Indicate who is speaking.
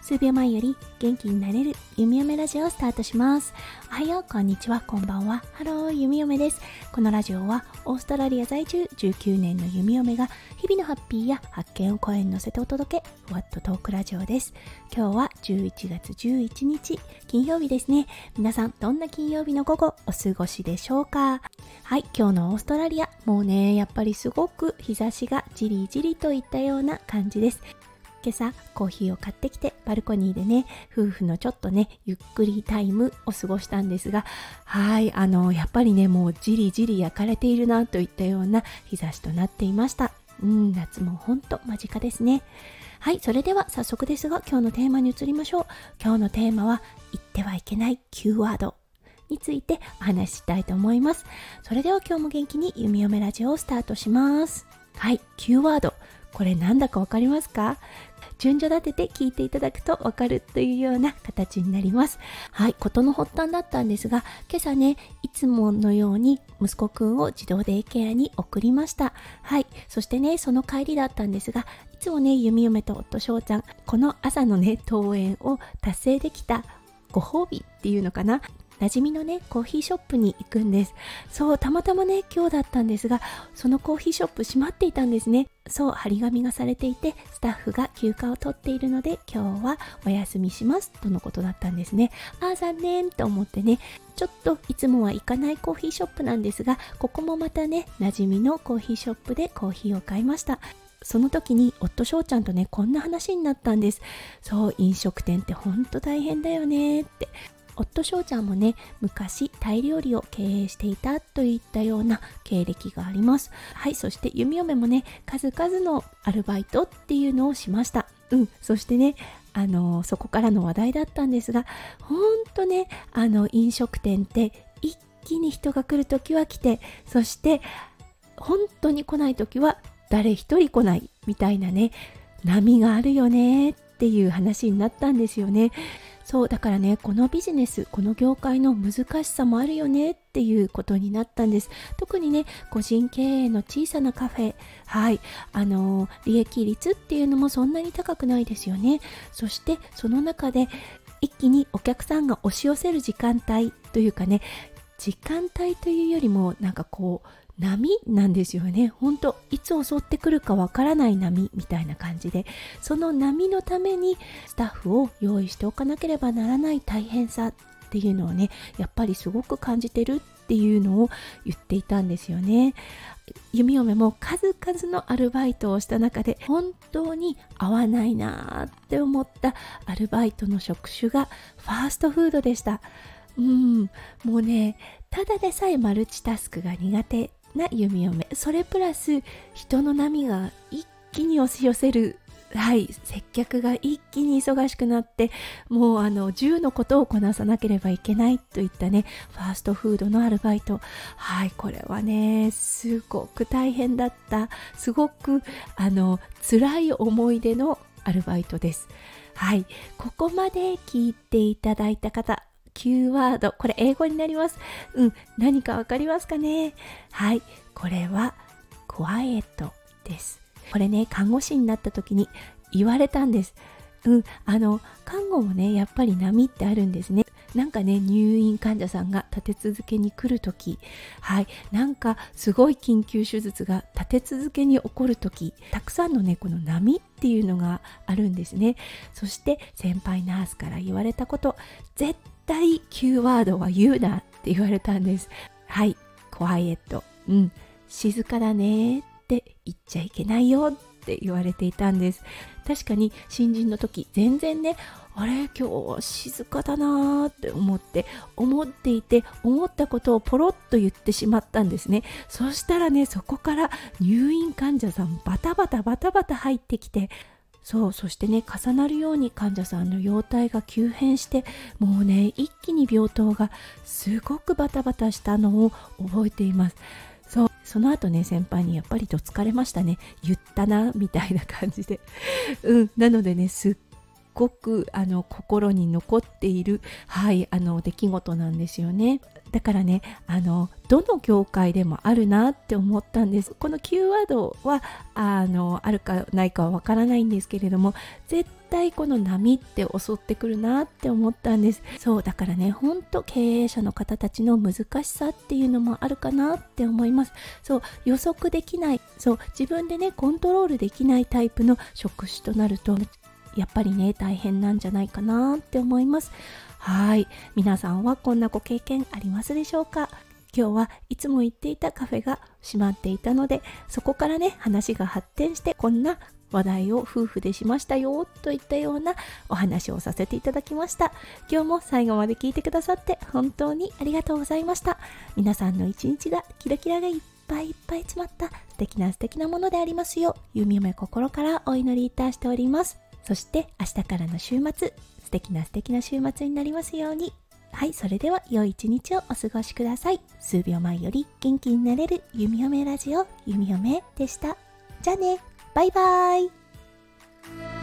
Speaker 1: 数秒前より元気になれる弓嫁ラジオをスタートします。おはよう、こんにちは、こんばんは。ハロー、弓嫁です。このラジオはオーストラリア在住19年の弓嫁が日々のハッピーや発見を声に乗せてお届け、ふわっとトークラジオです。今日は11月11日、金曜日ですね。皆さん、どんな金曜日の午後お過ごしでしょうか？はい、今日のオーストラリア、もうね、やっぱりすごく日差しがじりじりといったような感じです。今朝コーヒーを買ってきてバルコニーでね夫婦のちょっとねゆっくりタイムを過ごしたんですがはいあのやっぱりねもうじりじり焼かれているなといったような日差しとなっていました。うん夏もほんと間近ですね。はいそれでは早速ですが今日のテーマに移りましょう。今日のテーマは言ってはいけない Q ワード。についてお話ししたいと思います。それでは今日も元気に弓嫁ラジオをスタートします。はい Q ワード。これなんだかわかりますか？順序立てて聞いていただくとわかるというような形になります。はい、ことの発端だったんですが、今朝ね、いつものように息子くんを児童デイケアに送りました。はい、そしてね、その帰りだったんですが、いつもね、弓嫁と夫翔ちゃん、この朝のね、登園を達成できたご褒美っていうのかな？馴染みのねコーヒーショップに行くんです。そうたまたまね今日だったんですがそのコーヒーショップ閉まっていたんですね。そう張り紙がされていてスタッフが休暇を取っているので今日はお休みしますとのことだったんですね。ああ残念と思ってねちょっといつもは行かないコーヒーショップなんですがここもまたね馴染みのコーヒーショップでコーヒーを買いました。その時に夫翔ちゃんとねこんな話になったんです。そう飲食店ってほんと大変だよねって。夫翔ちゃんもね昔タイ料理を経営していたといったような経歴があります。はいそして弓嫁もね数々のアルバイトっていうのをしました。うんそしてねあのそこからの話題だったんですがほんとねあの飲食店って一気に人が来る時は来てそして本当に来ない時は誰一人来ないみたいなね波があるよねっていう話になったんですよね。そうだからねこのビジネスこの業界の難しさもあるよねっていうことになったんです。特にね個人経営の小さなカフェはい。あの利益率っていうのもそんなに高くないですよね。そしてその中で一気にお客さんが押し寄せる時間帯というかね時間帯というよりもなんかこう波なんですよね。本当いつ襲ってくるかわからない波みたいな感じで。その波のためにスタッフを用意しておかなければならない大変さっていうのをねやっぱりすごく感じてるっていうのを言っていたんですよね。弓嫁も数々のアルバイトをした中で本当に合わないなって思ったアルバイトの職種がファーストフードでした。うん。もうねただでさえマルチタスクが苦手な弓嫁それプラス人の波が一気に押し寄せるはい接客が一気に忙しくなってもうあの10のことをこなさなければいけないといったねファーストフードのアルバイト。はいこれはねすごく大変だった。すごくあの辛い思い出のアルバイトです。はいここまで聞いていただいた方 Q ワード。これ英語になります。うん何かわかりますかね？はいこれはクワイエットです。これね看護師になった時に言われたんです。うんあの看護もねやっぱり波ってあるんですね。なんかね入院患者さんが立て続けに来る時。はいなんかすごい緊急手術が立て続けに起こる時。たくさんのねこの波っていうのがあるんですね。そして先輩ナースから言われたこと絶対 Q ワードは言うなって言われたんです。はいクワイエットうん。静かだねって言っちゃいけないよって言われていたんです。確かに新人の時全然ねあれ今日静かだなーって思って思っていて思ったことをポロッと言ってしまったんですね。そしたらねそこから入院患者さんバタバタバタバタ入ってきてそうそしてね重なるように患者さんの容体が急変してもうね一気に病棟がすごくバタバタしたのを覚えています。そうその後ね先輩にやっぱりと疲れましたね。言ったなみたいな感じで。うんなのでねすっごくあの心に残っている、はい、あの出来事なんですよね。だからねあのどの業界でもあるなって思ったんです。このキーワードはあのあるかないかはわからないんですけれども絶対この波って襲ってくるなって思ったんです。そうだからねほんと経営者の方たちの難しさっていうのもあるかなって思います。そう予測できない。そう自分でねコントロールできないタイプの職種となるとやっぱりね大変なんじゃないかなって思います。はい。皆さんはこんなご経験ありますでしょうか？今日はいつも行っていたカフェが閉まっていたのでそこからね話が発展してこんな話題を夫婦でしましたよといったようなお話をさせていただきました。今日も最後まで聞いてくださって本当にありがとうございました。皆さんの一日がキラキラがいっぱいいっぱい詰まった素敵な素敵なものでありますよう弓嫁心からお祈りいたしております。そして明日からの週末素敵な素敵な週末になりますようにはい、それでは良い一日をお過ごしください。数秒前より元気になれる弓嫁ラジオ、弓嫁でした。じゃあね、バイバーイ。